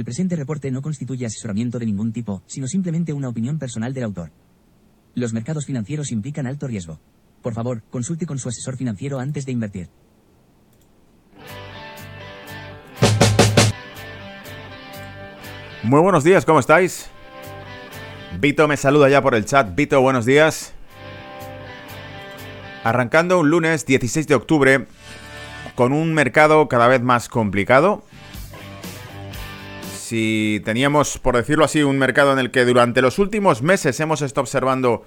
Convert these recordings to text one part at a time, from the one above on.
El presente reporte no constituye asesoramiento de ningún tipo, sino simplemente una opinión personal del autor. Los mercados financieros implican alto riesgo. Por favor, consulte con su asesor financiero antes de invertir. Muy buenos días, ¿cómo estáis? Vito me saluda ya por el chat. Vito, buenos días. Arrancando un lunes 16 de octubre con un mercado cada vez más complicado si teníamos, por decirlo así, un mercado en el que durante los últimos meses hemos estado observando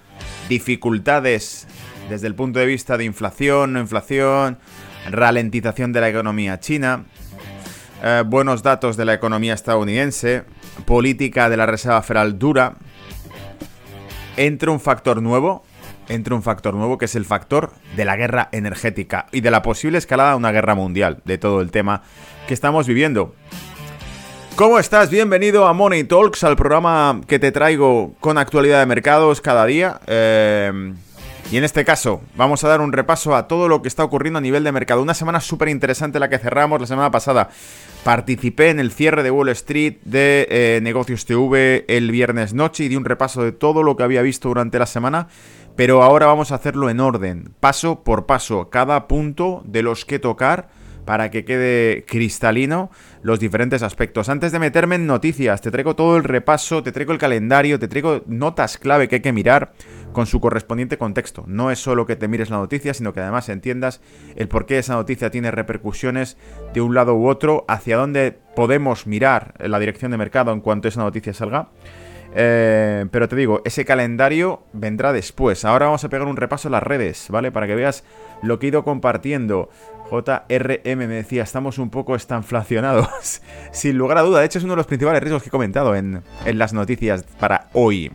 dificultades desde el punto de vista de inflación, no inflación, ralentización de la economía china, eh, buenos datos de la economía estadounidense, política de la Reserva Federal dura, entra un factor nuevo, entra un factor nuevo que es el factor de la guerra energética y de la posible escalada de una guerra mundial, de todo el tema que estamos viviendo. ¿Cómo estás? Bienvenido a Money Talks, al programa que te traigo con actualidad de mercados cada día. Eh, y en este caso, vamos a dar un repaso a todo lo que está ocurriendo a nivel de mercado. Una semana súper interesante la que cerramos la semana pasada. Participé en el cierre de Wall Street de eh, Negocios TV el viernes noche y di un repaso de todo lo que había visto durante la semana. Pero ahora vamos a hacerlo en orden, paso por paso, cada punto de los que tocar para que quede cristalino los diferentes aspectos. Antes de meterme en noticias, te traigo todo el repaso, te traigo el calendario, te traigo notas clave que hay que mirar con su correspondiente contexto. No es solo que te mires la noticia, sino que además entiendas el por qué esa noticia tiene repercusiones de un lado u otro, hacia dónde podemos mirar la dirección de mercado en cuanto esa noticia salga. Eh, pero te digo, ese calendario vendrá después. Ahora vamos a pegar un repaso en las redes, ¿vale? Para que veas lo que he ido compartiendo. JRM me decía, estamos un poco estanflacionados. Sin lugar a duda, de hecho es uno de los principales riesgos que he comentado en, en las noticias para hoy.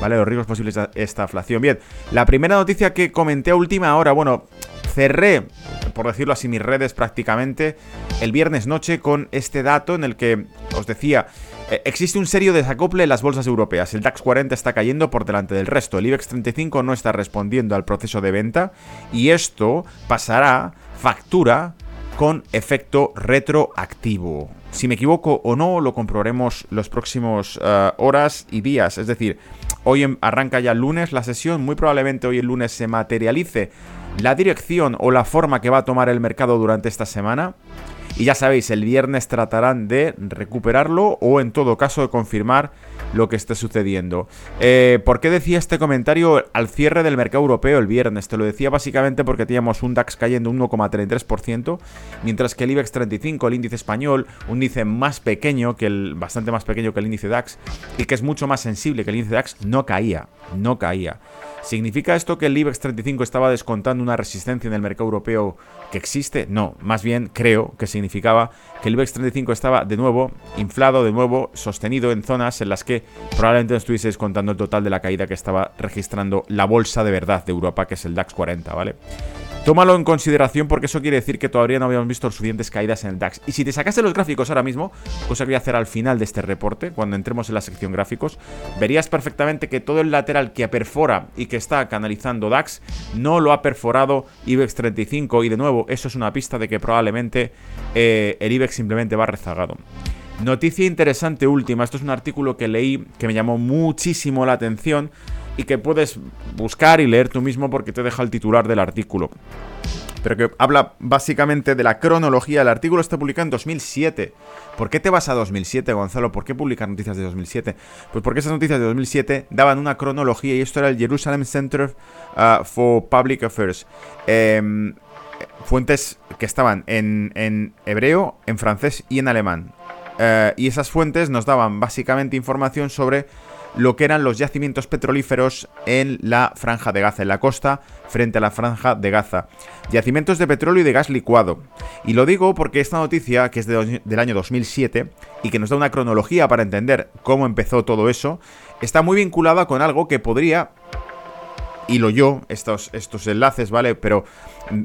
¿Vale? Los riesgos posibles de esta inflación. Bien, la primera noticia que comenté a última hora, bueno, cerré, por decirlo así, mis redes prácticamente el viernes noche con este dato en el que os decía eh, existe un serio desacople en las bolsas europeas. El DAX 40 está cayendo por delante del resto. El IBEX 35 no está respondiendo al proceso de venta y esto pasará factura con efecto retroactivo. Si me equivoco o no, lo comprobaremos los próximos eh, horas y días. Es decir, hoy em, arranca ya el lunes la sesión, muy probablemente hoy el lunes se materialice la dirección o la forma que va a tomar el mercado durante esta semana. Y ya sabéis, el viernes tratarán de recuperarlo o en todo caso de confirmar lo que esté sucediendo. Eh, ¿Por qué decía este comentario al cierre del mercado europeo el viernes? Te lo decía básicamente porque teníamos un DAX cayendo un 1,33%, mientras que el IBEX 35, el índice español, un índice más pequeño, que el, bastante más pequeño que el índice DAX, y que es mucho más sensible que el índice DAX, no caía, no caía. ¿Significa esto que el IBEX 35 estaba descontando una resistencia en el mercado europeo que existe? No, más bien creo que significaba que el IBEX 35 estaba de nuevo inflado, de nuevo sostenido en zonas en las que probablemente no estuviese descontando el total de la caída que estaba registrando la bolsa de verdad de Europa, que es el DAX 40, ¿vale? Tómalo en consideración porque eso quiere decir que todavía no habíamos visto suficientes caídas en el DAX. Y si te sacase los gráficos ahora mismo, cosa que voy a hacer al final de este reporte, cuando entremos en la sección gráficos, verías perfectamente que todo el lateral que perfora y que está canalizando DAX no lo ha perforado IBEX 35 y de nuevo eso es una pista de que probablemente eh, el IBEX simplemente va rezagado. Noticia interesante última, esto es un artículo que leí que me llamó muchísimo la atención y que puedes buscar y leer tú mismo porque te deja el titular del artículo. Pero que habla básicamente de la cronología. El artículo está publicado en 2007. ¿Por qué te vas a 2007, Gonzalo? ¿Por qué publicar noticias de 2007? Pues porque esas noticias de 2007 daban una cronología y esto era el Jerusalem Center uh, for Public Affairs. Em, fuentes que estaban en, hebreo, en francés y en alemán. Eh, y esas fuentes nos daban básicamente información sobre lo que eran los yacimientos petrolíferos en la franja de Gaza, en la costa frente a la franja de Gaza. Yacimientos de petróleo y de gas licuado. Y lo digo porque esta noticia, que es del año 2007 y que nos da una cronología para entender cómo empezó todo eso, está muy vinculada con algo que podría hilo yo estos, estos enlaces, ¿vale? Pero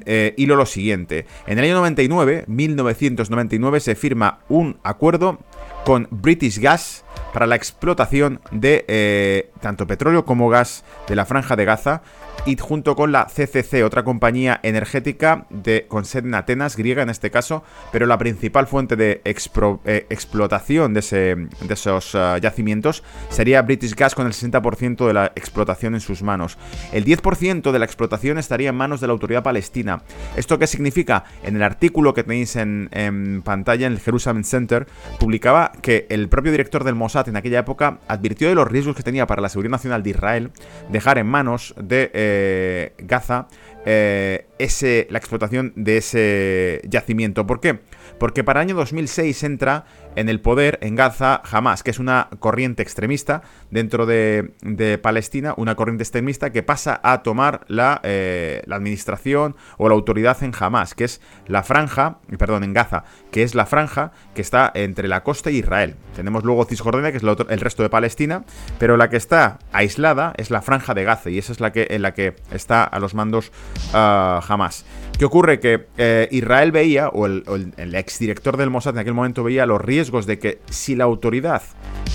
eh, hilo lo siguiente. En el año 99, 1999, se firma un acuerdo con British Gas para la explotación de eh, tanto petróleo como gas de la franja de Gaza y junto con la CCC, otra compañía energética de, con sede en Atenas, griega en este caso, pero la principal fuente de eh, explotación de, de esos ah, yacimientos sería British Gas con el 60% de la explotación en sus manos. El 10% de la explotación estaría en manos de la autoridad palestina. ¿Esto qué significa? En el artículo que tenéis en, en pantalla en el Jerusalem Center, publicaba que el propio director del Mossad en aquella época advirtió de los riesgos que tenía para la seguridad nacional de Israel dejar en manos de... Eh, Gaza eh, ese, la explotación de ese yacimiento. ¿Por qué? Porque para el año 2006 entra en el poder en Gaza Hamas, que es una corriente extremista dentro de, Palestina, una corriente extremista que pasa a tomar la, eh, la, administración o la autoridad en Hamas, que es la franja, perdón, en Gaza, que es la franja que está entre la costa y Israel. Tenemos luego Cisjordania, que es el resto de Palestina, pero la que está aislada es la franja de Gaza y esa es la que, en la que está a los mandos uh, Hamas. ¿Qué ocurre? Que eh, Israel veía, o el, el, exdirector del Mossad en aquel momento veía los riesgos de que si la autoridad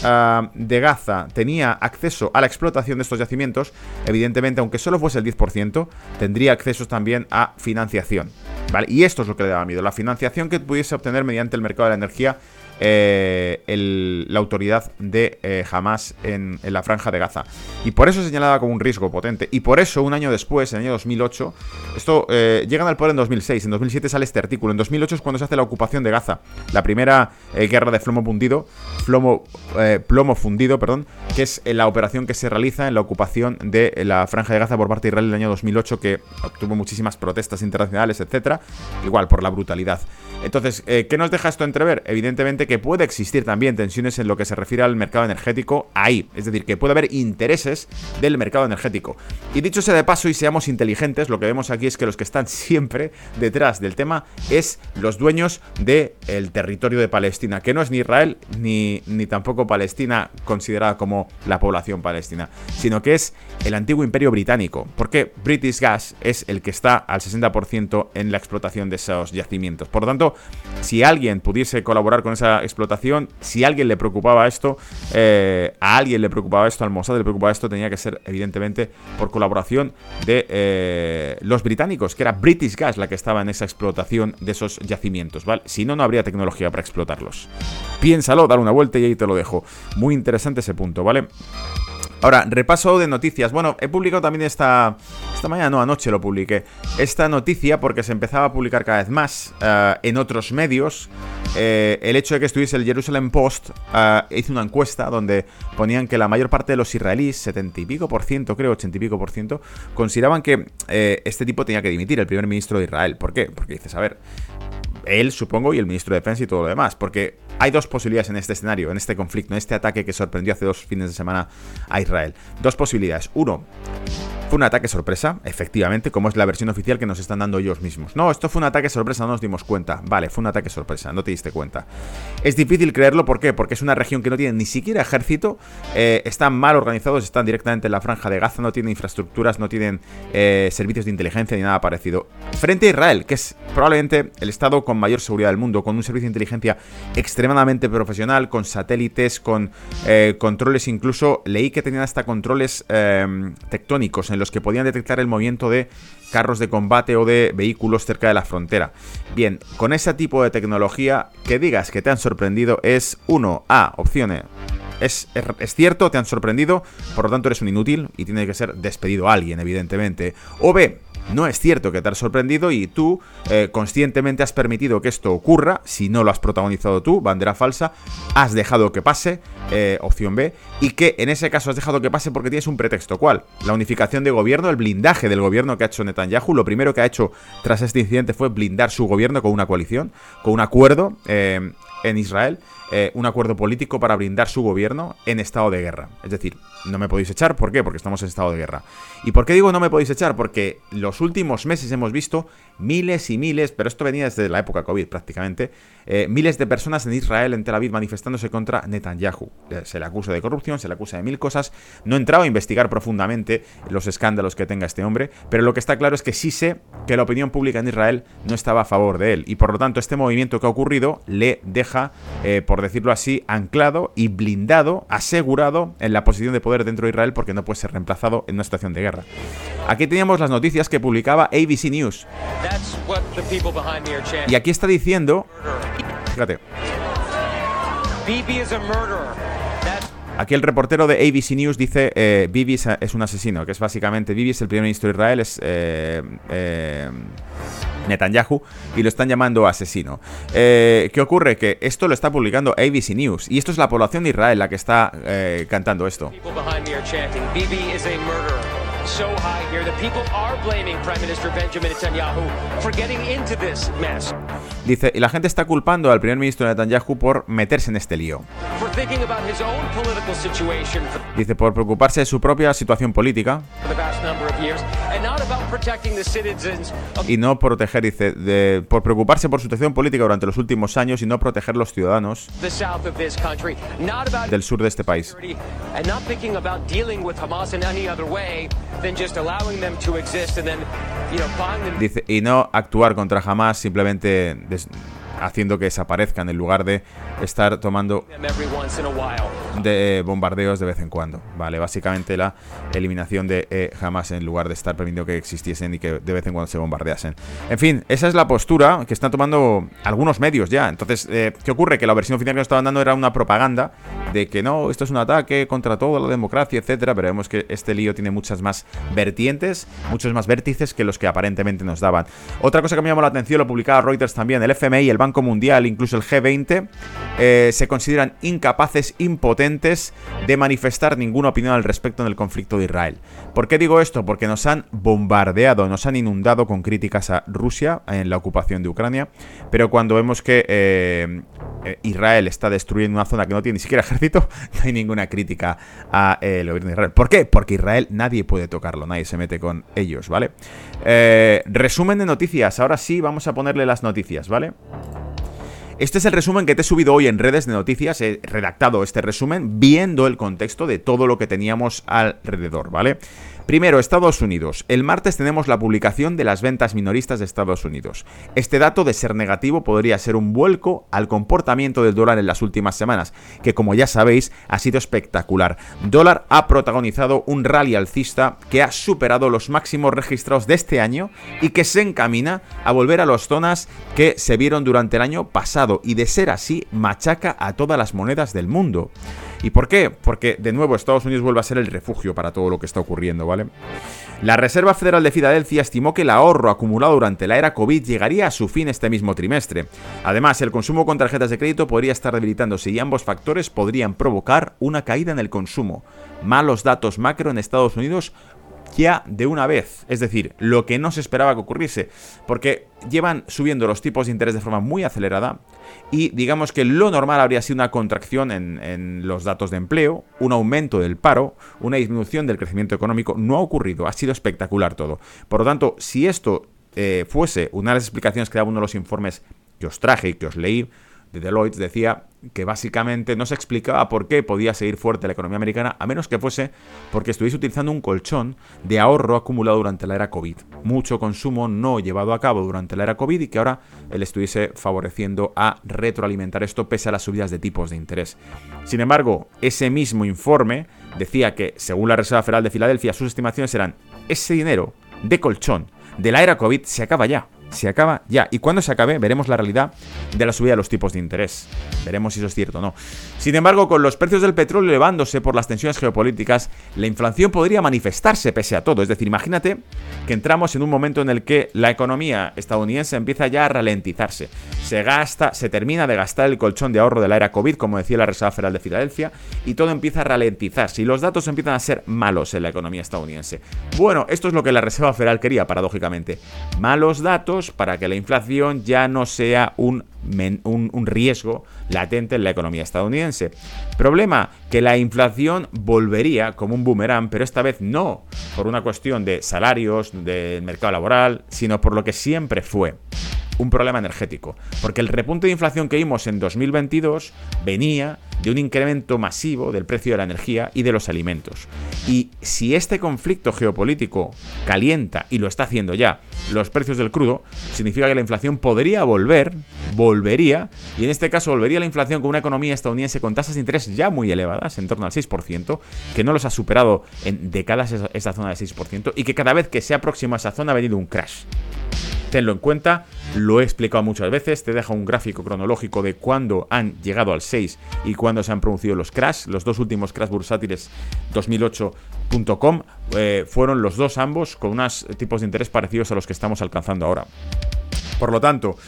ah, de Gaza tenía acceso a la explotación de estos yacimientos, evidentemente, aunque solo fuese el 10%, tendría acceso también a financiación. ¿Vale? Y esto es lo que le daba miedo, la financiación que pudiese obtener mediante el mercado de la energía eh, la autoridad de eh, Hamas en, la franja de Gaza. Y por eso señalaba como un riesgo potente. Y por eso, un año después, en el año 2008, esto eh, llegan al poder en 2006, en 2007 sale este artículo, en 2008 es cuando se hace la ocupación de Gaza, la primera guerra de plomo fundido, plomo, plomo fundido, perdón, que es la operación que se realiza en la ocupación de la franja de Gaza por parte de Israel en el año 2008, que obtuvo muchísimas protestas internacionales, etcétera, igual por la brutalidad. Entonces, ¿qué nos deja esto entrever? Evidentemente que puede existir también tensiones en lo que se refiere al mercado energético ahí. Es decir, que puede haber intereses del mercado energético. Y dicho sea de paso y seamos inteligentes, lo que vemos aquí es que los que están siempre detrás del tema es los dueños del territorio de Palestina, que no es ni Israel ni, ni tampoco Palestina considerada como la población palestina, sino que es el antiguo imperio británico, porque British Gas es el que está al 60% en la explotación de esos yacimientos. Por lo tanto, si alguien pudiese colaborar con esa explotación. Si a alguien le preocupaba esto, eh, a alguien le preocupaba esto, al Mossad le preocupaba esto, tenía que ser evidentemente por colaboración de eh, los británicos, que era British Gas la que estaba en esa explotación de esos yacimientos, ¿vale? Si no, no habría tecnología para explotarlos. Piénsalo, dale una vuelta y ahí te lo dejo. Muy interesante ese punto, ¿vale? Ahora, repaso de noticias. Bueno, he publicado también esta... Esta mañana, no, anoche lo publiqué. Esta noticia porque se empezaba a publicar cada vez más eh, en otros medios. Eh, el hecho de que estuviese el Jerusalem Post uh, hizo una encuesta donde ponían que la mayor parte de los israelíes, 70 y pico por ciento, creo, 80 y pico por ciento, consideraban que este tipo tenía que dimitir, el primer ministro de Israel. ¿Por qué? Porque dices, a ver, él, supongo, y el ministro de Defensa y todo lo demás. Porque hay dos posibilidades en este escenario, en este conflicto, en este ataque que sorprendió hace dos fines de semana a Israel. Dos posibilidades. Uno, fue un ataque sorpresa, efectivamente, como es la versión oficial que nos están dando ellos mismos. No, esto fue un ataque sorpresa, no nos dimos cuenta. Vale, fue un ataque sorpresa, no te diste cuenta. Es difícil creerlo, ¿por qué? Porque es una región que no tiene ni siquiera ejército, eh, están mal organizados, están directamente en la franja de Gaza, no tienen infraestructuras, no tienen eh, servicios de inteligencia ni nada parecido. Frente a Israel, que es probablemente el estado con mayor seguridad del mundo, con un servicio de inteligencia extremadamente profesional, con satélites, con eh, controles, incluso leí que tenían hasta controles tectónicos en los que podían detectar el movimiento de carros de combate o de vehículos cerca de la frontera. Bien, con ese tipo de tecnología, que digas que te han sorprendido es 1. A. Opciones. Es, es, cierto, te han sorprendido, por lo tanto eres un inútil y tiene que ser despedido alguien, evidentemente. O B, no es cierto que te has sorprendido y tú eh, conscientemente has permitido que esto ocurra, si no lo has protagonizado tú, bandera falsa, has dejado que pase, eh, opción B, y que en ese caso has dejado que pase porque tienes un pretexto. ¿Cuál? La unificación de gobierno, el blindaje del gobierno que ha hecho Netanyahu. Lo primero que ha hecho tras este incidente fue blindar su gobierno con una coalición, con un acuerdo eh, en Israel. Un acuerdo político para blindar su gobierno en estado de guerra. Es decir, no me podéis echar, ¿por qué? Porque estamos en estado de guerra. ¿Y por qué digo no me podéis echar? Porque los últimos meses hemos visto miles y miles, pero esto venía desde la época COVID prácticamente, eh, miles de personas en Israel, en Tel Aviv, manifestándose contra Netanyahu. Eh, se le acusa de corrupción, se le acusa de mil cosas. No he entrado a investigar profundamente los escándalos que tenga este hombre, pero lo que está claro es que sí sé que la opinión pública en Israel no estaba a favor de él. Y por lo tanto, este movimiento que ha ocurrido le deja, eh, por por decirlo así, anclado y blindado, asegurado en la posición de poder dentro de Israel porque no puede ser reemplazado en una situación de guerra. Aquí teníamos las noticias que publicaba ABC News. Y aquí está diciendo... Fíjate. Aquí el reportero de ABC News dice eh, Bibi es, un asesino, que es básicamente Bibi es el primer ministro de Israel, es eh, eh, Netanyahu, y lo están llamando asesino. Eh, ¿Qué ocurre? Que esto lo está publicando ABC News, y esto es la población de Israel la que está eh, cantando esto. So high here that people are blaming Prime Minister Benjamin Netanyahu for getting into this mess. Dice, y la gente está culpando al primer ministro Netanyahu por meterse en este lío. Dice, por preocuparse de su propia situación política. Y no proteger, dice, de, por preocuparse por su situación política durante los últimos años y no proteger los ciudadanos del sur de este país. Dice, y no actuar contra Hamas simplemente haciendo que desaparezcan en lugar de estar tomando de bombardeos de vez en cuando. Vale, básicamente la eliminación de eh, Hamas en lugar de estar permitiendo que existiesen y que de vez en cuando se bombardeasen. En fin, esa es la postura que están tomando algunos medios ya. Entonces, eh, ¿qué ocurre? Que la versión oficial que nos estaban dando era una propaganda de que no, esto es un ataque contra toda la democracia, etcétera, pero vemos que este lío tiene muchas más vertientes, muchos más vértices que los que aparentemente nos daban. Otra cosa que me llamó la atención, lo publicaba Reuters también, el FMI, el Banco Mundial, incluso el G20, eh, se consideran incapaces, impotentes de manifestar ninguna opinión al respecto en el conflicto de Israel. ¿Por qué digo esto? Porque nos han bombardeado, nos han inundado con críticas a Rusia en la ocupación de Ucrania, pero cuando vemos que eh, Israel está destruyendo una zona que no tiene ni siquiera ejército, no hay ninguna crítica al gobierno de Israel. ¿Por qué? Porque Israel nadie puede tocarlo, nadie se mete con ellos, ¿vale? resumen de noticias, ahora sí vamos a ponerle las noticias, ¿vale? Este es el resumen que te he subido hoy en redes de noticias. He redactado este resumen viendo el contexto de todo lo que teníamos alrededor, ¿vale? Primero, Estados Unidos. El martes tenemos la publicación de las ventas minoristas de Estados Unidos. Este dato de ser negativo podría ser un vuelco al comportamiento del dólar en las últimas semanas, que como ya sabéis ha sido espectacular. Dólar ha protagonizado un rally alcista que ha superado los máximos registrados de este año y que se encamina a volver a las zonas que se vieron durante el año pasado y de ser así machaca a todas las monedas del mundo. ¿Y por qué? Porque de nuevo Estados Unidos vuelve a ser el refugio para todo lo que está ocurriendo, ¿vale? La Reserva Federal de Filadelfia estimó que el ahorro acumulado durante la era COVID llegaría a su fin este mismo trimestre. Además, el consumo con tarjetas de crédito podría estar debilitándose y ambos factores podrían provocar una caída en el consumo. Malos datos macro en Estados Unidos ya de una vez. Es decir, lo que no se esperaba que ocurriese. Porque llevan subiendo los tipos de interés de forma muy acelerada. Y digamos que lo normal habría sido una contracción en, los datos de empleo, un aumento del paro, una disminución del crecimiento económico. No ha ocurrido, ha sido espectacular todo. Por lo tanto, si esto eh, fuese una de las explicaciones que daba uno de los informes que os traje y que os leí, de Deloitte decía que básicamente no se explicaba por qué podía seguir fuerte la economía americana a menos que fuese porque estuviese utilizando un colchón de ahorro acumulado durante la era COVID. Mucho consumo no llevado a cabo durante la era COVID y que ahora él estuviese favoreciendo a retroalimentar esto pese a las subidas de tipos de interés. Sin embargo, ese mismo informe decía que, según la Reserva Federal de Filadelfia, sus estimaciones eran ese dinero de colchón de la era COVID se acaba ya se acaba ya. Y cuando se acabe, veremos la realidad de la subida de los tipos de interés. Veremos si eso es cierto o no. Sin embargo, con los precios del petróleo elevándose por las tensiones geopolíticas, la inflación podría manifestarse pese a todo. Es decir, imagínate que entramos en un momento en el que la economía estadounidense empieza ya a ralentizarse. Se gasta, se termina de gastar el colchón de ahorro de la era COVID, como decía la Reserva Federal de Filadelfia, y todo empieza a ralentizarse. Y los datos empiezan a ser malos en la economía estadounidense. Bueno, esto es lo que la Reserva Federal quería, paradójicamente. Malos datos para que la inflación ya no sea un, un, riesgo latente en la economía estadounidense. Problema, que la inflación volvería como un boomerang, pero esta vez no por una cuestión de salarios, del mercado laboral, sino por lo que siempre fue un problema energético. Porque el repunte de inflación que vimos en 2022 venía de un incremento masivo del precio de la energía y de los alimentos. Y si este conflicto geopolítico calienta, y lo está haciendo ya, los precios del crudo, significa que la inflación podría volver, volvería, y en este caso volvería la inflación con una economía estadounidense con tasas de interés ya muy elevadas, en torno al 6%, que no los ha superado en décadas esa, zona del 6%, y que cada vez que se aproxima a esa zona ha venido un crash. Tenlo en cuenta, lo he explicado muchas veces, te deja un gráfico cronológico de cuándo han llegado al 6 y cuándo se han producido los crash. Los dos últimos crash bursátiles 2008.com eh, fueron los dos ambos con unos tipos de interés parecidos a los que estamos alcanzando ahora. Por lo tanto,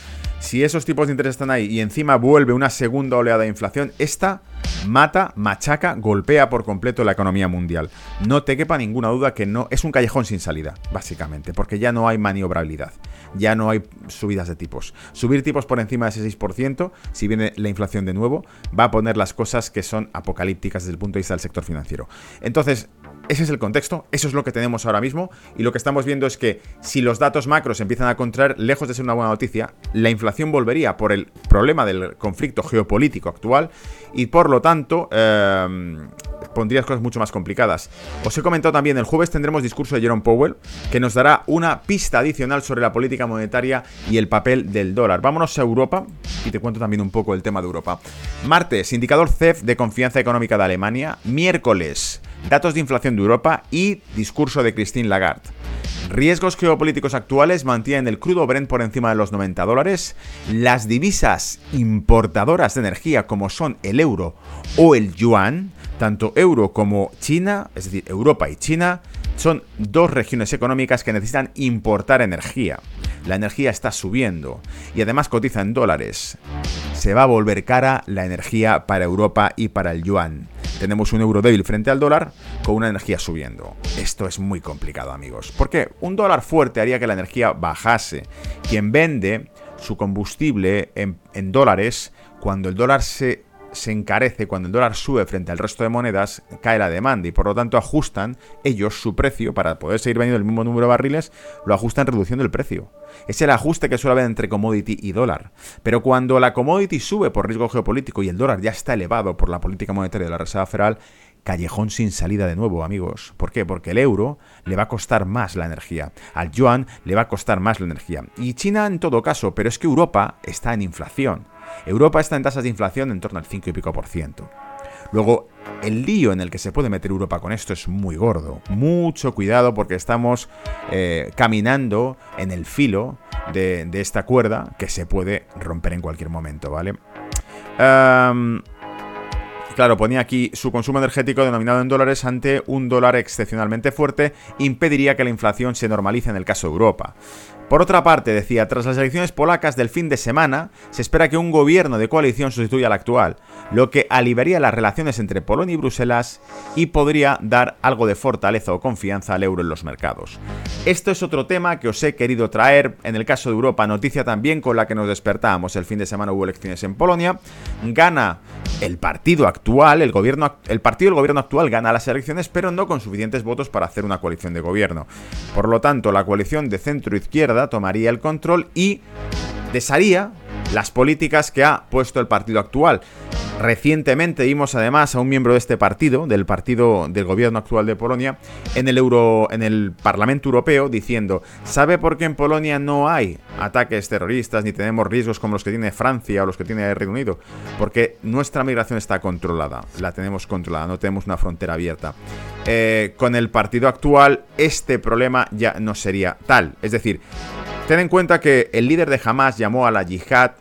si esos tipos de interés están ahí y encima vuelve una segunda oleada de inflación, esta mata, machaca, golpea por completo la economía mundial. No te quepa ninguna duda que no es un callejón sin salida, básicamente, porque ya no hay maniobrabilidad, ya no hay subidas de tipos. Subir tipos por encima de ese 6%, si viene la inflación de nuevo, va a poner las cosas que son apocalípticas desde el punto de vista del sector financiero. Entonces, ese es el contexto, eso es lo que tenemos ahora mismo y lo que estamos viendo es que si los datos macros empiezan a contraer, lejos de ser una buena noticia, la inflación volvería por el problema del conflicto geopolítico actual y por lo tanto eh, pondría cosas mucho más complicadas. Os he comentado también, el jueves tendremos discurso de Jerome Powell que nos dará una pista adicional sobre la política monetaria y el papel del dólar. Vámonos a Europa y te cuento también un poco el tema de Europa. Martes, indicador CEF de confianza económica de Alemania. Miércoles, datos de inflación de Europa y discurso de Christine Lagarde. Riesgos geopolíticos actuales mantienen el crudo Brent por encima de los 90 dólares. Las divisas importadoras de energía como son el euro o el yuan, tanto euro como China, es decir, Europa y China, son dos regiones económicas que necesitan importar energía. La energía está subiendo y además cotiza en dólares. Se va a volver cara la energía para Europa y para el yuan. Tenemos un euro débil frente al dólar con una energía subiendo. Esto es muy complicado, amigos. Porque un dólar fuerte haría que la energía bajase. Quien vende su combustible en, en dólares, cuando el dólar se se encarece cuando el dólar sube frente al resto de monedas, cae la demanda y por lo tanto ajustan ellos su precio para poder seguir vendiendo el mismo número de barriles, lo ajustan reduciendo el precio. Es el ajuste que suele haber entre commodity y dólar. Pero cuando la commodity sube por riesgo geopolítico y el dólar ya está elevado por la política monetaria de la Reserva Federal, callejón sin salida de nuevo, amigos. ¿Por qué? Porque el euro le va a costar más la energía, al yuan le va a costar más la energía. Y China en todo caso, pero es que Europa está en inflación. Europa está en tasas de inflación en torno al 5 y pico por ciento. Luego, el lío en el que se puede meter Europa con esto es muy gordo. Mucho cuidado porque estamos eh, caminando en el filo de, esta cuerda que se puede romper en cualquier momento, ¿vale? Claro, ponía aquí su consumo energético denominado en dólares ante un dólar excepcionalmente fuerte impediría que la inflación se normalice en el caso de Europa. Por otra parte, decía, tras las elecciones polacas del fin de semana, se espera que un gobierno de coalición sustituya al actual, lo que aliviaría las relaciones entre Polonia y Bruselas y podría dar algo de fortaleza o confianza al euro en los mercados. Esto es otro tema que os he querido traer, en el caso de Europa, noticia también con la que nos despertamos. El fin de semana hubo elecciones en Polonia, gana el partido actual, el, gobierno, el partido del gobierno actual gana las elecciones, pero no con suficientes votos para hacer una coalición de gobierno. Por lo tanto, la coalición de centro-izquierda tomaría el control y desharía las políticas que ha puesto el partido actual. Recientemente vimos además a un miembro de este partido, del partido del gobierno actual de Polonia, en el Euro, en el Parlamento Europeo diciendo, ¿sabe por qué en Polonia no hay ataques terroristas ni tenemos riesgos como los que tiene Francia o los que tiene el Reino Unido? Porque nuestra migración está controlada, la tenemos controlada, no tenemos una frontera abierta. Eh, con el partido actual este problema ya no sería tal, es decir, Ten en cuenta que el líder de Hamas llamó a la yihad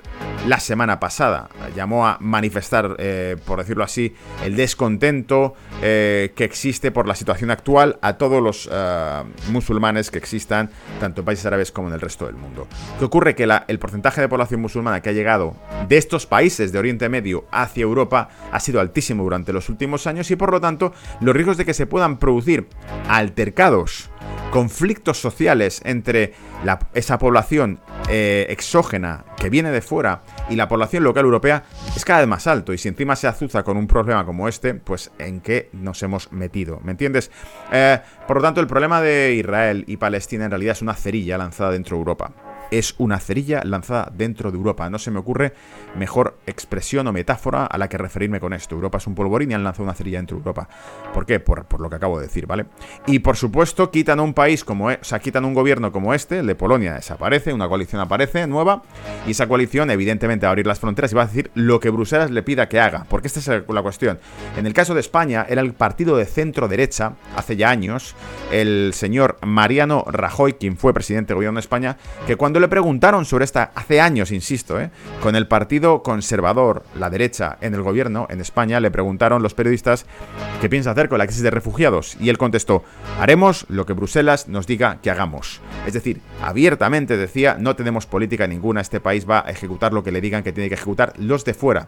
la semana pasada. Llamó a manifestar, eh, por decirlo así, el descontento eh, que existe por la situación actual a todos los eh, musulmanes que existan, tanto en países árabes como en el resto del mundo. ¿Qué ocurre? Que el porcentaje de población musulmana que ha llegado de estos países de Oriente Medio hacia Europa ha sido altísimo durante los últimos años y por lo tanto los riesgos de que se puedan producir altercados conflictos sociales entre esa población eh, exógena que viene de fuera y la población local europea es cada vez más alto. Y si encima se azuza con un problema como este, pues en qué nos hemos metido, ¿me entiendes? Eh, por lo tanto, el problema de Israel y Palestina en realidad es una cerilla lanzada dentro de Europa. Es una cerilla lanzada dentro de Europa. No se me ocurre mejor expresión o metáfora a la que referirme con esto. Europa es un polvorín y han lanzado una cerilla dentro de Europa. ¿Por qué? Por, lo que acabo de decir, ¿vale? Y por supuesto, quitan un país como, e, o sea, quitan un gobierno como este, el de Polonia desaparece, una coalición aparece nueva, y esa coalición, evidentemente, va a abrir las fronteras y va a decir lo que Bruselas le pida que haga. Porque esta es la cuestión. En el caso de España, era el partido de centro derecha, hace ya años, el señor Mariano Rajoy, quien fue presidente del gobierno de España, que cuando le preguntaron sobre esta, hace años, insisto, ¿eh? con el partido conservador, la derecha, en el gobierno, en España, le preguntaron los periodistas qué piensa hacer con la crisis de refugiados. Y él contestó, haremos lo que Bruselas nos diga que hagamos. Es decir, abiertamente decía, no tenemos política ninguna, este país va a ejecutar lo que le digan que tiene que ejecutar los de fuera.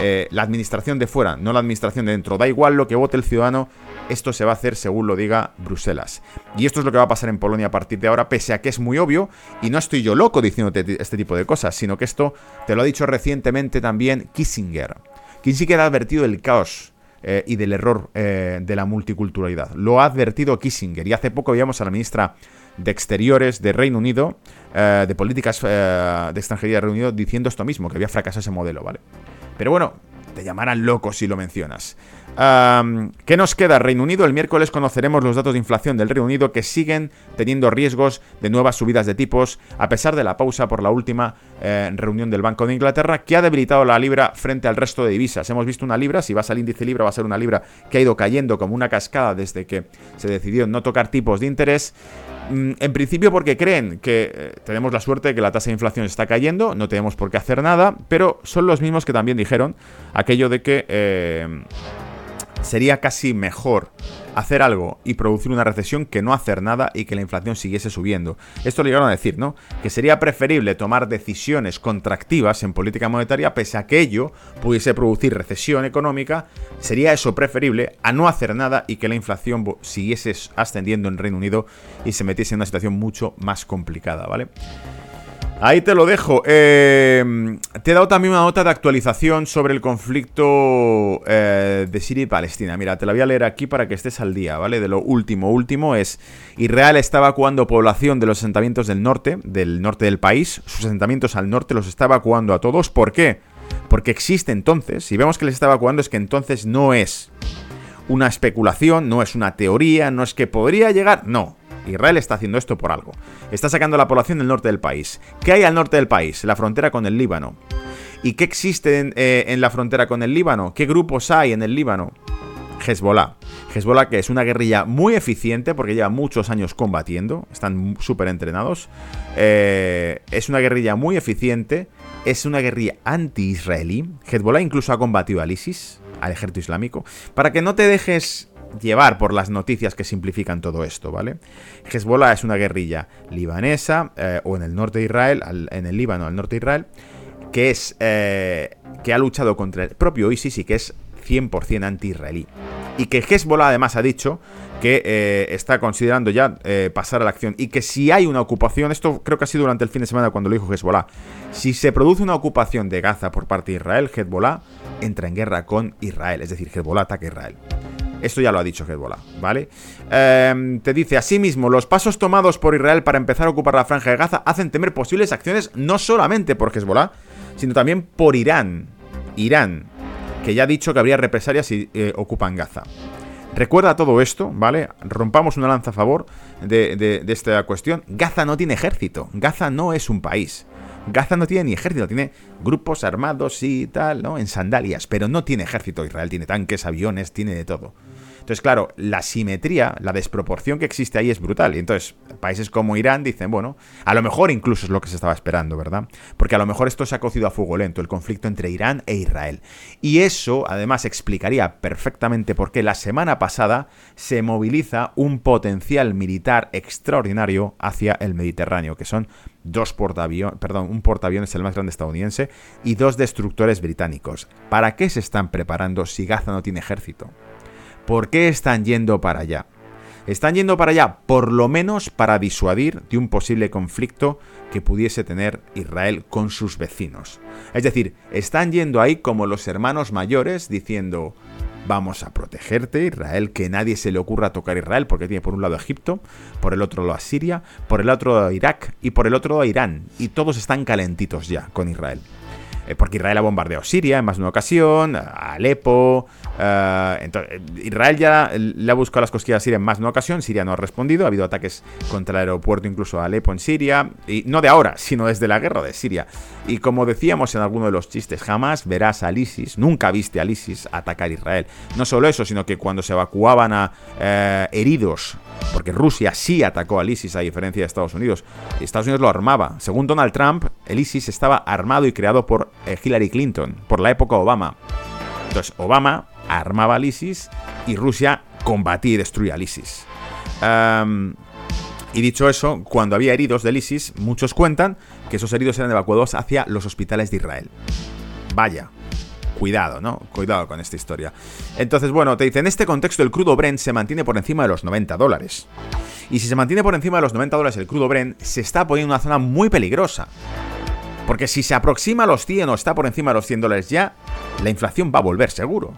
Eh, la administración de fuera, no la administración de dentro. Da igual lo que vote el ciudadano, esto se va a hacer según lo diga Bruselas. Y esto es lo que va a pasar en Polonia a partir de ahora, pese a que es muy obvio, y no estoy yo loco diciéndote este tipo de cosas, sino que esto te lo ha dicho recientemente también Kissinger. Kissinger ha advertido del caos eh, y del error eh, de la multiculturalidad. Lo ha advertido Kissinger. Y hace poco veíamos a la ministra de Exteriores de Reino Unido, eh, de Políticas de Extranjería de Reino Unido, diciendo esto mismo, que había fracasado ese modelo, ¿vale? Pero bueno, te llamarán loco si lo mencionas. ¿Qué nos queda, Reino Unido? El miércoles conoceremos los datos de inflación del Reino Unido que siguen teniendo riesgos de nuevas subidas de tipos, a pesar de la pausa por la última eh, reunión del Banco de Inglaterra, que ha debilitado la libra frente al resto de divisas. Hemos visto una libra, si vas al índice libra, va a ser una libra que ha ido cayendo como una cascada desde que se decidió no tocar tipos de interés. Mm, en principio porque creen que eh, tenemos la suerte de que la tasa de inflación está cayendo, no tenemos por qué hacer nada, pero son los mismos que también dijeron aquello de que eh, sería casi mejor hacer algo y producir una recesión que no hacer nada y que la inflación siguiese subiendo. Esto le llegaron a decir, ¿no? Que sería preferible tomar decisiones contractivas en política monetaria pese a que ello pudiese producir recesión económica, sería eso preferible a no hacer nada y que la inflación siguiese ascendiendo en Reino Unido y se metiese en una situación mucho más complicada, ¿vale? Ahí te lo dejo. Eh, te he dado también una nota de actualización sobre el conflicto eh, de Siria y Palestina. Mira, te la voy a leer aquí para que estés al día, ¿vale? De lo último. Último es, Israel está evacuando población de los asentamientos del norte, del norte del país. Sus asentamientos al norte los está evacuando a todos. ¿Por qué? Porque existe entonces, si vemos que les está evacuando es que entonces no es una especulación, no es una teoría, no es que podría llegar, no. Israel está haciendo esto por algo. Está sacando a la población del norte del país. ¿Qué hay al norte del país? La frontera con el Líbano. ¿Y qué existe eh, en, la frontera con el Líbano? ¿Qué grupos hay en el Líbano? Hezbollah. Hezbollah que es una guerrilla muy eficiente porque lleva muchos años combatiendo, están súper entrenados. Eh, es una guerrilla muy eficiente, es una guerrilla anti-israelí. Hezbollah incluso ha combatido al ISIS, al ejército islámico. Para que no te dejes llevar por las noticias que simplifican todo esto, ¿vale? Hezbollah es una guerrilla libanesa, eh, o en el norte de Israel, en el Líbano, al norte de Israel, que es eh, que ha luchado contra el propio ISIS y que es 100% anti-israelí. Y que Hezbollah además ha dicho que eh, está considerando ya pasar a la acción y que si hay una ocupación, esto creo que ha sido durante el fin de semana cuando lo dijo Hezbollah, si se produce una ocupación de Gaza por parte de Israel, Hezbollah entra en guerra con Israel, es decir, Hezbollah ataca a Israel. Esto ya lo ha dicho Hezbollah, ¿vale? Em, te dice, asimismo, los pasos tomados por Israel para empezar a ocupar la franja de Gaza hacen temer posibles acciones no solamente por Hezbollah, sino también por Irán. Irán, que ya ha dicho que habría represalias si eh, ocupan Gaza. Recuerda todo esto, ¿vale? Rompamos una lanza a favor de, de, esta cuestión. Gaza no tiene ejército. Gaza no es un país. Gaza no tiene ni ejército, tiene grupos armados y tal, ¿no? En sandalias, pero no tiene ejército. Israel tiene tanques, aviones, tiene de todo. Entonces, claro, la simetría, la desproporción que existe ahí es brutal. Y entonces, países como Irán dicen, bueno, a lo mejor incluso es lo que se estaba esperando, ¿verdad? Porque a lo mejor esto se ha cocido a fuego lento, el conflicto entre Irán e Israel. Y eso, además, explicaría perfectamente por qué la semana pasada se moviliza un potencial militar extraordinario hacia el Mediterráneo, que son dos portaaviones, perdón, un portaaviones el más grande estadounidense y dos destructores británicos. ¿Para qué se están preparando si Gaza no tiene ejército? ¿Por qué están yendo para allá? Están yendo para allá por lo menos para disuadir de un posible conflicto que pudiese tener Israel con sus vecinos. Es decir, están yendo ahí como los hermanos mayores diciendo, vamos a protegerte, Israel, que nadie se le ocurra tocar Israel, porque tiene por un lado Egipto, por el otro lado Siria, por el otro lado Irak y por el otro lado Irán. Y todos están calentitos ya con Israel. Eh, porque Israel ha bombardeado Siria en más de una ocasión, Alepo. Eh, Israel ya le ha buscado las cosquillas a Siria en más de una ocasión. Siria no ha respondido. Ha habido ataques contra el aeropuerto, incluso a Alepo en Siria. Y no de ahora, sino desde la guerra de Siria. Y como decíamos en alguno de los chistes, jamás verás al ISIS, nunca viste al ISIS atacar Israel. No solo eso, sino que cuando se evacuaban a eh, heridos porque Rusia sí atacó al ISIS a diferencia de Estados Unidos. Estados Unidos lo armaba. Según Donald Trump, el ISIS estaba armado y creado por eh, Hillary Clinton, por la época Obama. Entonces, Obama armaba al ISIS y Rusia combatía y destruía al ISIS. y dicho eso, cuando había heridos del ISIS, muchos cuentan que esos heridos eran evacuados hacia los hospitales de Israel. Vaya, cuidado, ¿no? Cuidado con esta historia. Entonces, bueno, te dice, en este contexto el crudo Brent se mantiene por encima de los 90 dólares. Y si se mantiene por encima de los 90 dólares el crudo Brent, se está poniendo en una zona muy peligrosa. Porque si se aproxima a los 100 o está por encima de los 100 dólares ya, la inflación va a volver seguro.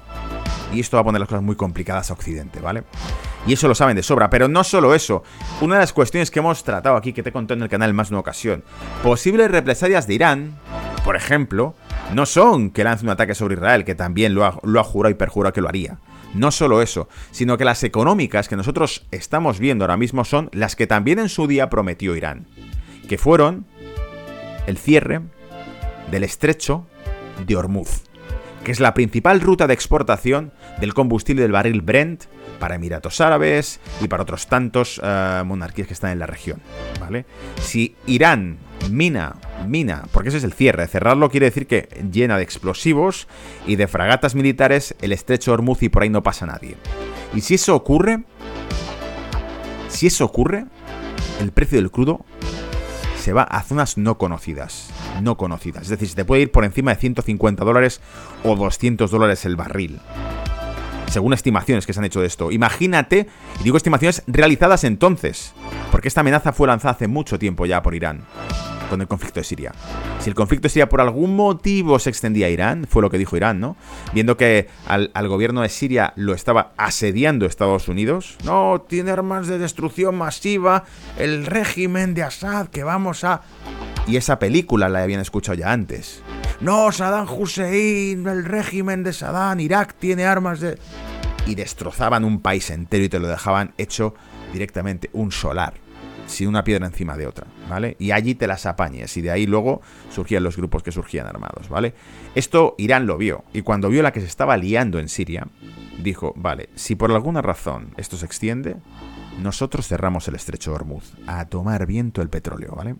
Y esto va a poner las cosas muy complicadas a Occidente, ¿vale? Y eso lo saben de sobra. Pero no solo eso. Una de las cuestiones que hemos tratado aquí, que te contado en el canal más de una ocasión. Posibles represalias de Irán, por ejemplo, no son que lance un ataque sobre Israel, que también lo ha, jurado y perjurado que lo haría. No solo eso, sino que las económicas que nosotros estamos viendo ahora mismo son las que también en su día prometió Irán, que fueron el cierre del estrecho de Hormuz, que es la principal ruta de exportación del combustible del barril Brent para Emiratos Árabes y para otros tantos eh, monarquías que están en la región. ¿vale? Si Irán mina, mina, porque ese es el cierre. Cerrarlo quiere decir que llena de explosivos y de fragatas militares el estrecho Hormuz y por ahí no pasa nadie. Y si eso ocurre, si eso ocurre, el precio del crudo se va a zonas no conocidas. No conocidas. Es decir, se te puede ir por encima de 150 dólares o 200 dólares el barril según estimaciones que se han hecho de esto. Imagínate, y digo estimaciones realizadas entonces, porque esta amenaza fue lanzada hace mucho tiempo ya por Irán con el conflicto de Siria. Si el conflicto de Siria por algún motivo se extendía a Irán, fue lo que dijo Irán, ¿no? Viendo que al, gobierno de Siria lo estaba asediando Estados Unidos. No, tiene armas de destrucción masiva, el régimen de Assad que vamos a... Y esa película la habían escuchado ya antes. No, Saddam Hussein, el régimen de Saddam, Irak tiene armas de... Y destrozaban un país entero y te lo dejaban hecho directamente un solar, sin una piedra encima de otra, ¿vale? Y allí te las apañes y de ahí luego surgían los grupos que surgían armados, ¿vale? Esto Irán lo vio y cuando vio la que se estaba liando en Siria, dijo, vale, si por alguna razón esto se extiende, nosotros cerramos el estrecho Hormuz, a tomar viento el petróleo, ¿vale?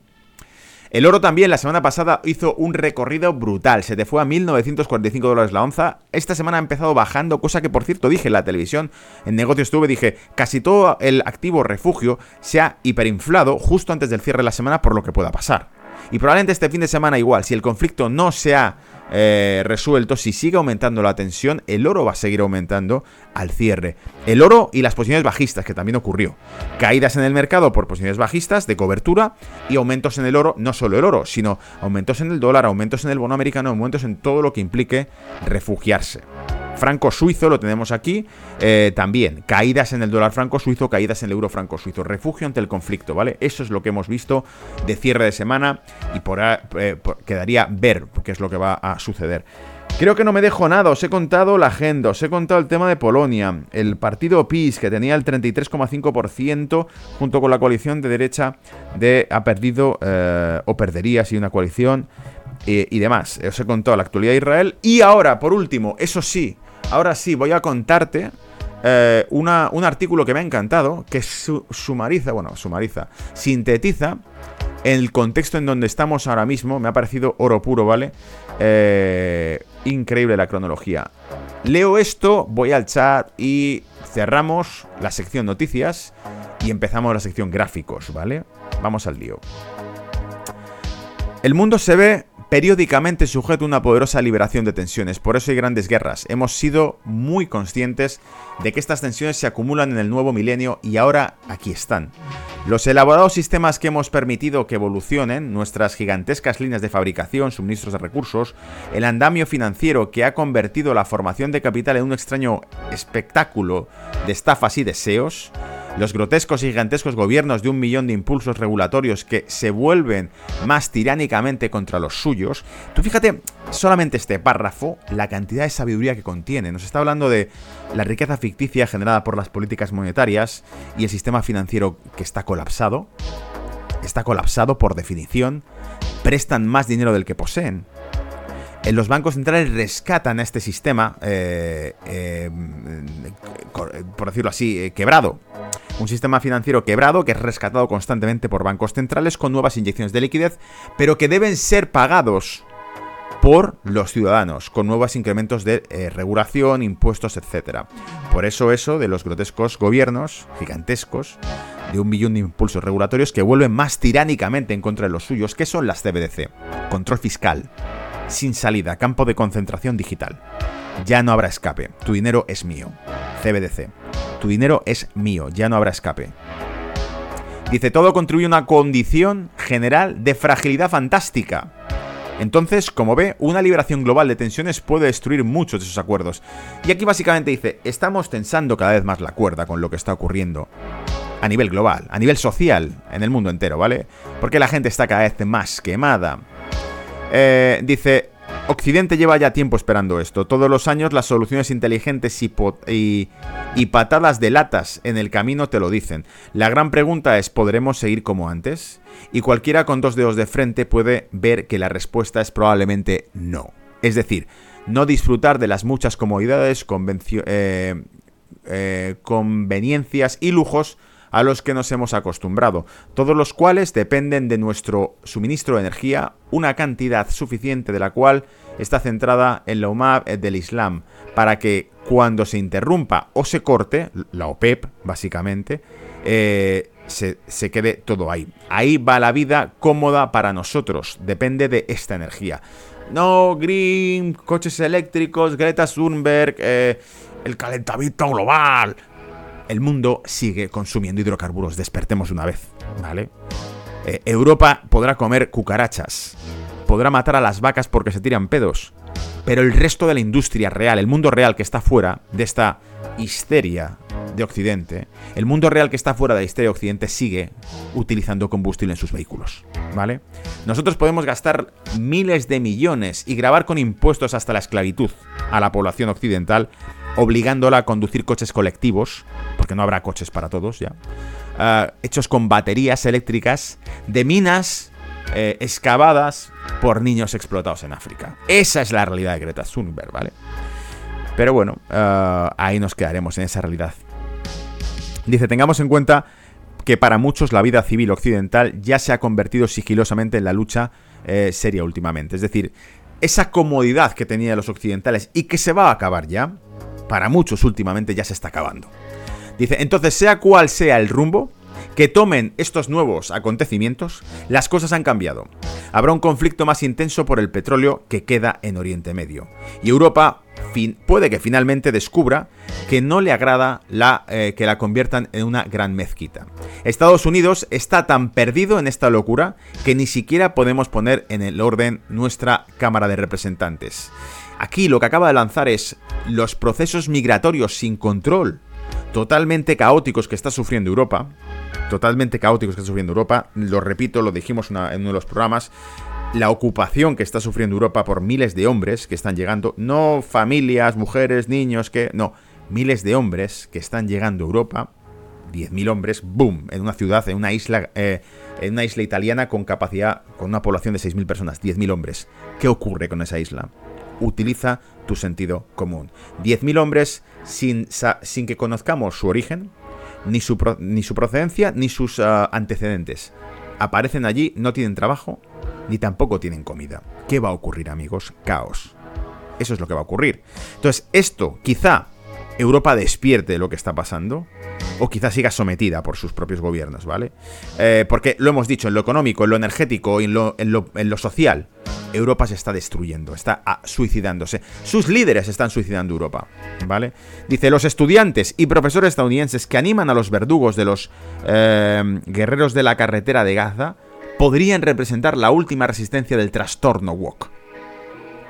El oro también la semana pasada hizo un recorrido brutal, se te fue a 1.945 dólares la onza. Esta semana ha empezado bajando, cosa que por cierto dije en la televisión, en negocios estuve, dije, casi todo el activo refugio se ha hiperinflado justo antes del cierre de la semana por lo que pueda pasar. Y probablemente este fin de semana igual, si el conflicto no se ha eh, resuelto, si sigue aumentando la tensión, el oro va a seguir aumentando al cierre. El oro y las posiciones bajistas, que también ocurrió. Caídas en el mercado por posiciones bajistas de cobertura y aumentos en el oro, no solo el oro, sino aumentos en el dólar, aumentos en el bono americano, aumentos en todo lo que implique refugiarse franco suizo lo tenemos aquí eh, también. Caídas en el dólar franco suizo, caídas en el euro franco suizo. Refugio ante el conflicto, ¿vale? Eso es lo que hemos visto de cierre de semana y por, eh, quedaría ver qué es lo que va a suceder. Creo que no me dejo nada, os he contado la agenda, os he contado el tema de Polonia, el partido PIS que tenía el 33,5% junto con la coalición de derecha de ha perdido eh, o perdería si una coalición y demás. Os he contado la actualidad de Israel y ahora, por último, eso sí, Ahora sí, voy a contarte eh, un artículo que me ha encantado, que sumariza, bueno, sumariza, sintetiza el contexto en donde estamos ahora mismo. Me ha parecido oro puro, ¿vale? Eh, increíble la cronología. Leo esto, voy al chat y cerramos la sección noticias y empezamos la sección gráficos, ¿vale? Vamos al lío. El mundo se ve periódicamente sujeto a una poderosa liberación de tensiones, por eso hay grandes guerras. Hemos sido muy conscientes de que estas tensiones se acumulan en el nuevo milenio y ahora aquí están. Los elaborados sistemas que hemos permitido que evolucionen, nuestras gigantescas líneas de fabricación, suministros de recursos, el andamio financiero que ha convertido la formación de capital en un extraño espectáculo de estafas y deseos, los grotescos y gigantescos gobiernos de un millón de impulsos regulatorios que se vuelven más tiránicamente contra los suyos. Tú fíjate solamente este párrafo, la cantidad de sabiduría que contiene. Nos está hablando de la riqueza ficticia generada por las políticas monetarias y el sistema financiero que está colapsado. Está colapsado por definición. Prestan más dinero del que poseen los bancos centrales rescatan a este sistema, eh, eh, por decirlo así, eh, quebrado. Un sistema financiero quebrado que es rescatado constantemente por bancos centrales con nuevas inyecciones de liquidez, pero que deben ser pagados por los ciudadanos, con nuevos incrementos de regulación, impuestos, etc. Por eso eso de los grotescos gobiernos, gigantescos, de un millón de impulsos regulatorios que vuelven más tiránicamente en contra de los suyos, que son las CBDC. Control fiscal, sin salida, campo de concentración digital. Ya no habrá escape, tu dinero es mío. CBDC. Tu dinero es mío, ya no habrá escape. Dice, todo contribuye a una condición general de fragilidad fantástica. Entonces, como ve, una liberación global de tensiones puede destruir muchos de esos acuerdos. Y aquí básicamente dice, estamos tensando cada vez más la cuerda con lo que está ocurriendo. A nivel global, a nivel social, en el mundo entero, ¿vale? Porque la gente está cada vez más quemada. Eh, dice, Occidente lleva ya tiempo esperando esto. Todos los años las soluciones inteligentes y, patadas de latas en el camino te lo dicen. La gran pregunta es, ¿podremos seguir como antes? Y cualquiera con dos dedos de frente puede ver que la respuesta es probablemente no. Es decir, no disfrutar de las muchas comodidades, eh, eh, conveniencias y lujos a los que nos hemos acostumbrado, todos los cuales dependen de nuestro suministro de energía, una cantidad suficiente de la cual está centrada en la UMAB del Islam, para que cuando se interrumpa o se corte, la OPEP básicamente, eh, se, se, quede todo ahí. Ahí va la vida cómoda para nosotros, depende de esta energía. No, Green, coches eléctricos, Greta Thunberg, eh, el calentamiento global el mundo sigue consumiendo hidrocarburos. Despertemos una vez, ¿vale? Eh, Europa podrá comer cucarachas, podrá matar a las vacas porque se tiran pedos, pero el resto de la industria real, el mundo real que está fuera de esta histeria de Occidente, el mundo real que está fuera de la histeria de Occidente sigue utilizando combustible en sus vehículos, ¿vale? Nosotros podemos gastar miles de millones y grabar con impuestos hasta la esclavitud a la población occidental obligándola a conducir coches colectivos, porque no habrá coches para todos ya, ah, hechos con baterías eléctricas de minas eh, excavadas por niños explotados en África. Esa es la realidad de Greta Thunberg, ¿vale? Pero bueno, ah, ahí nos quedaremos en esa realidad. Dice, tengamos en cuenta que para muchos la vida civil occidental ya se ha convertido sigilosamente en la lucha eh, seria últimamente. Es decir, esa comodidad que tenían los occidentales y que se va a acabar ya, para muchos últimamente ya se está acabando. Dice, entonces sea cual sea el rumbo que tomen estos nuevos acontecimientos, las cosas han cambiado. Habrá un conflicto más intenso por el petróleo que queda en Oriente Medio. Y Europa puede que finalmente descubra que no le agrada eh, que la conviertan en una gran mezquita. Estados Unidos está tan perdido en esta locura que ni siquiera podemos poner en el orden nuestra Cámara de Representantes. Aquí lo que acaba de lanzar es los procesos migratorios sin control, totalmente caóticos que está sufriendo Europa. Totalmente caóticos que está sufriendo Europa. Lo repito, lo dijimos en uno de los programas. La ocupación que está sufriendo Europa por miles de hombres que están llegando. No familias, mujeres, niños, que. No. Miles de hombres que están llegando a Europa. 10.000 hombres, boom, en una ciudad, en una isla, eh, en una isla italiana con capacidad, con una población de 6.000 personas, 10.000 hombres. ¿Qué ocurre con esa isla? Utiliza tu sentido común. 10.000 hombres sin, sin, que conozcamos su origen, ni su, ni su procedencia, ni sus ah, antecedentes. Aparecen allí, no tienen trabajo, ni tampoco tienen comida. ¿Qué va a ocurrir, amigos? Caos. Eso es lo que va a ocurrir. Entonces, esto quizá Europa despierte lo que está pasando, o quizá siga sometida por sus propios gobiernos, ¿vale? Eh, porque lo hemos dicho, en lo económico, en lo energético en lo, en lo social, Europa se está destruyendo, está ah, suicidándose. Sus líderes están suicidando Europa, ¿vale? Dice, los estudiantes y profesores estadounidenses que animan a los verdugos de los eh, guerreros de la carretera de Gaza podrían representar la última resistencia del trastorno woke.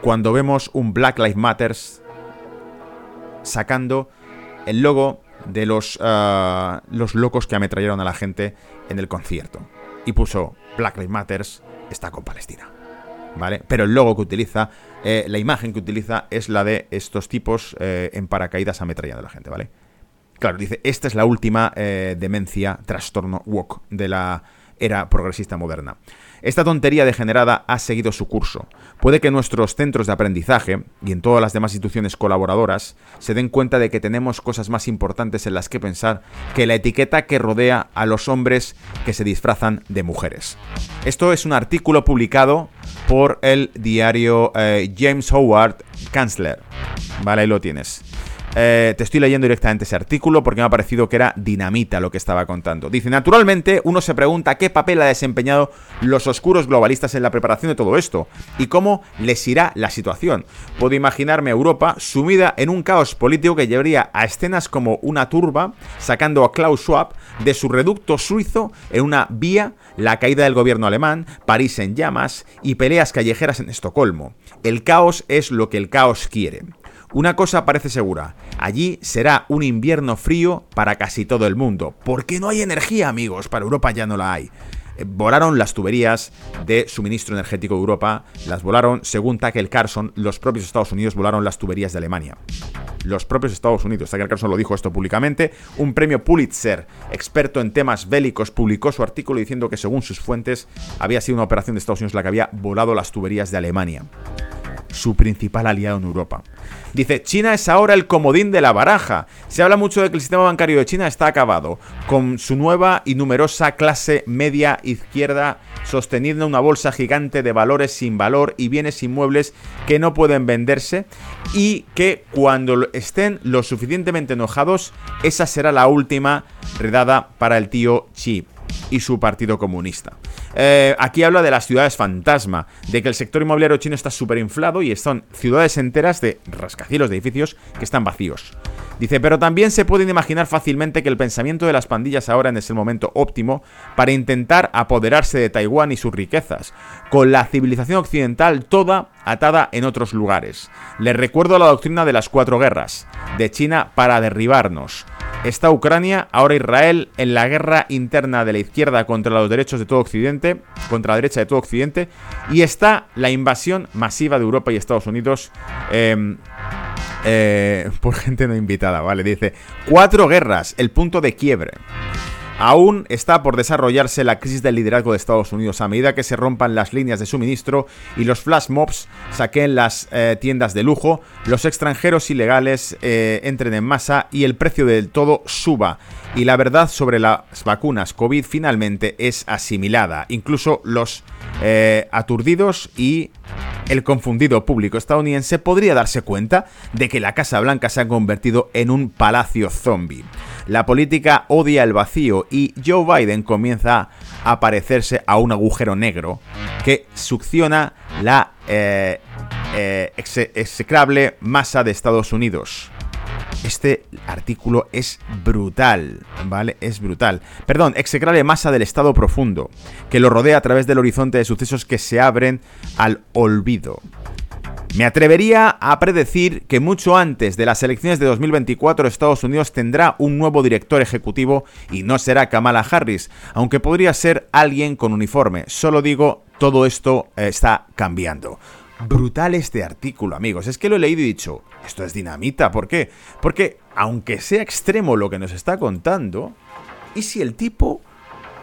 Cuando vemos un Black Lives Matters sacando el logo de los, ah, los locos que ametrallaron a la gente en el concierto. Y puso Black Lives Matters está con Palestina. ¿Vale? Pero el logo que utiliza, eh, la imagen que utiliza es la de estos tipos eh, en paracaídas ametrallando a la gente, ¿vale? Claro, dice, esta es la última eh, demencia, trastorno woke de la era progresista moderna. Esta tontería degenerada ha seguido su curso. Puede que nuestros centros de aprendizaje y en todas las demás instituciones colaboradoras se den cuenta de que tenemos cosas más importantes en las que pensar que la etiqueta que rodea a los hombres que se disfrazan de mujeres. Esto es un artículo publicado por el diario eh, James Howard Chancellor. Vale, ahí lo tienes. Eh, te estoy leyendo directamente ese artículo porque me ha parecido que era dinamita lo que estaba contando. Dice, naturalmente uno se pregunta qué papel ha desempeñado los oscuros globalistas en la preparación de todo esto y cómo les irá la situación. Puedo imaginarme Europa sumida en un caos político que llevaría a escenas como una turba sacando a Klaus Schwab de su reducto suizo en una vía, la caída del gobierno alemán, París en llamas y peleas callejeras en Estocolmo. El caos es lo que el caos quiere. Una cosa parece segura, allí será un invierno frío para casi todo el mundo, porque no hay energía amigos, para Europa ya no la hay. Eh, volaron las tuberías de suministro energético de Europa, las volaron, según Tucker Carlson, los propios Estados Unidos volaron las tuberías de Alemania. Los propios Estados Unidos, Tucker Carlson lo dijo esto públicamente, un premio Pulitzer, experto en temas bélicos, publicó su artículo diciendo que según sus fuentes había sido una operación de Estados Unidos la que había volado las tuberías de Alemania su principal aliado en Europa. Dice, China es ahora el comodín de la baraja. Se habla mucho de que el sistema bancario de China está acabado, con su nueva y numerosa clase media izquierda sosteniendo una bolsa gigante de valores sin valor y bienes inmuebles que no pueden venderse y que cuando estén lo suficientemente enojados, esa será la última redada para el tío Xi y su partido comunista. Eh, aquí habla de las ciudades fantasma, de que el sector inmobiliario chino está súper inflado y son ciudades enteras de rascacielos de edificios que están vacíos. Dice, pero también se pueden imaginar fácilmente que el pensamiento de las pandillas ahora es el momento óptimo para intentar apoderarse de Taiwán y sus riquezas, con la civilización occidental toda atada en otros lugares. Les recuerdo la doctrina de las cuatro guerras, de China para derribarnos. Está Ucrania, ahora Israel, en la guerra interna de la izquierda contra los derechos de todo Occidente, contra la derecha de todo Occidente, y está la invasión masiva de Europa y Estados Unidos. Em, eh, por gente no invitada, ¿vale? Dice, cuatro guerras, el punto de quiebre. Aún está por desarrollarse la crisis del liderazgo de Estados Unidos a medida que se rompan las líneas de suministro y los flash mobs saquen las eh, tiendas de lujo, los extranjeros ilegales eh, entren en masa y el precio del todo suba. Y la verdad sobre las vacunas COVID finalmente es asimilada. Incluso los eh, aturdidos y el confundido público estadounidense podría darse cuenta de que la Casa Blanca se ha convertido en un palacio zombie. La política odia el vacío y Joe Biden comienza a parecerse a un agujero negro que succiona la eh, eh, execrable masa de Estados Unidos. Este artículo es brutal, ¿vale? Es brutal. Perdón, execrable masa del estado profundo, que lo rodea a través del horizonte de sucesos que se abren al olvido. Me atrevería a predecir que mucho antes de las elecciones de 2024 Estados Unidos tendrá un nuevo director ejecutivo y no será Kamala Harris, aunque podría ser alguien con uniforme. Solo digo, todo esto está cambiando. Brutal este artículo, amigos. Es que lo he leído y dicho, esto es dinamita. ¿Por qué? Porque, aunque sea extremo lo que nos está contando, ¿y si el tipo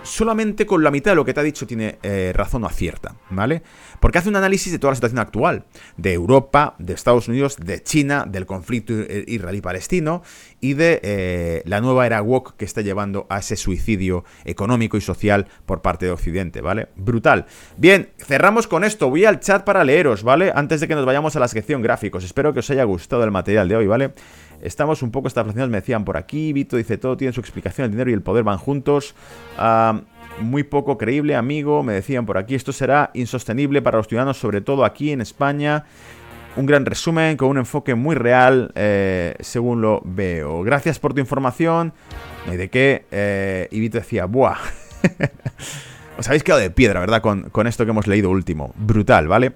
solamente con la mitad de lo que te ha dicho tiene eh, razón o acierta, ¿vale? Porque hace un análisis de toda la situación actual, de Europa, de Estados Unidos, de China, del conflicto israelí-palestino y de eh, la nueva era woke que está llevando a ese suicidio económico y social por parte de Occidente, ¿vale? Brutal. Bien, cerramos con esto. Voy al chat para leeros, ¿vale? Antes de que nos vayamos a la sección gráficos. Espero que os haya gustado el material de hoy, ¿vale? Estamos un poco establecidos, me decían por aquí. Vito dice: todo tiene su explicación, el dinero y el poder van juntos. Ah, muy poco creíble, amigo. Me decían por aquí: esto será insostenible para los ciudadanos, sobre todo aquí en España. Un gran resumen con un enfoque muy real, eh, según lo veo. Gracias por tu información. ¿Y de qué? Eh, y Vito decía: ¡buah! Os habéis quedado de piedra, ¿verdad? Con, con esto que hemos leído último. Brutal, ¿vale?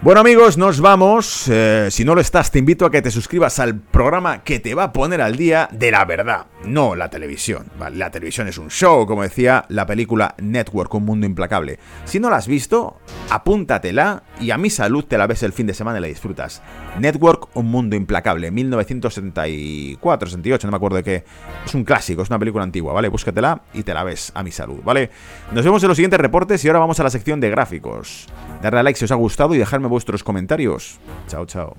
Bueno amigos, nos vamos. Eh, si no lo estás, te invito a que te suscribas al programa que te va a poner al día de la verdad, no la televisión. La televisión es un show, como decía la película Network, un mundo implacable. Si no la has visto, apúntatela y a mi salud te la ves el fin de semana y la disfrutas. Network, un mundo implacable, 1974, 68, no me acuerdo de qué. Es un clásico, es una película antigua, ¿vale? Búscatela y te la ves a mi salud, ¿vale? Nos vemos en los siguientes reportes y ahora vamos a la sección de gráficos. Darle a like si os ha gustado y dejarme vuestros comentarios. Chao, chao.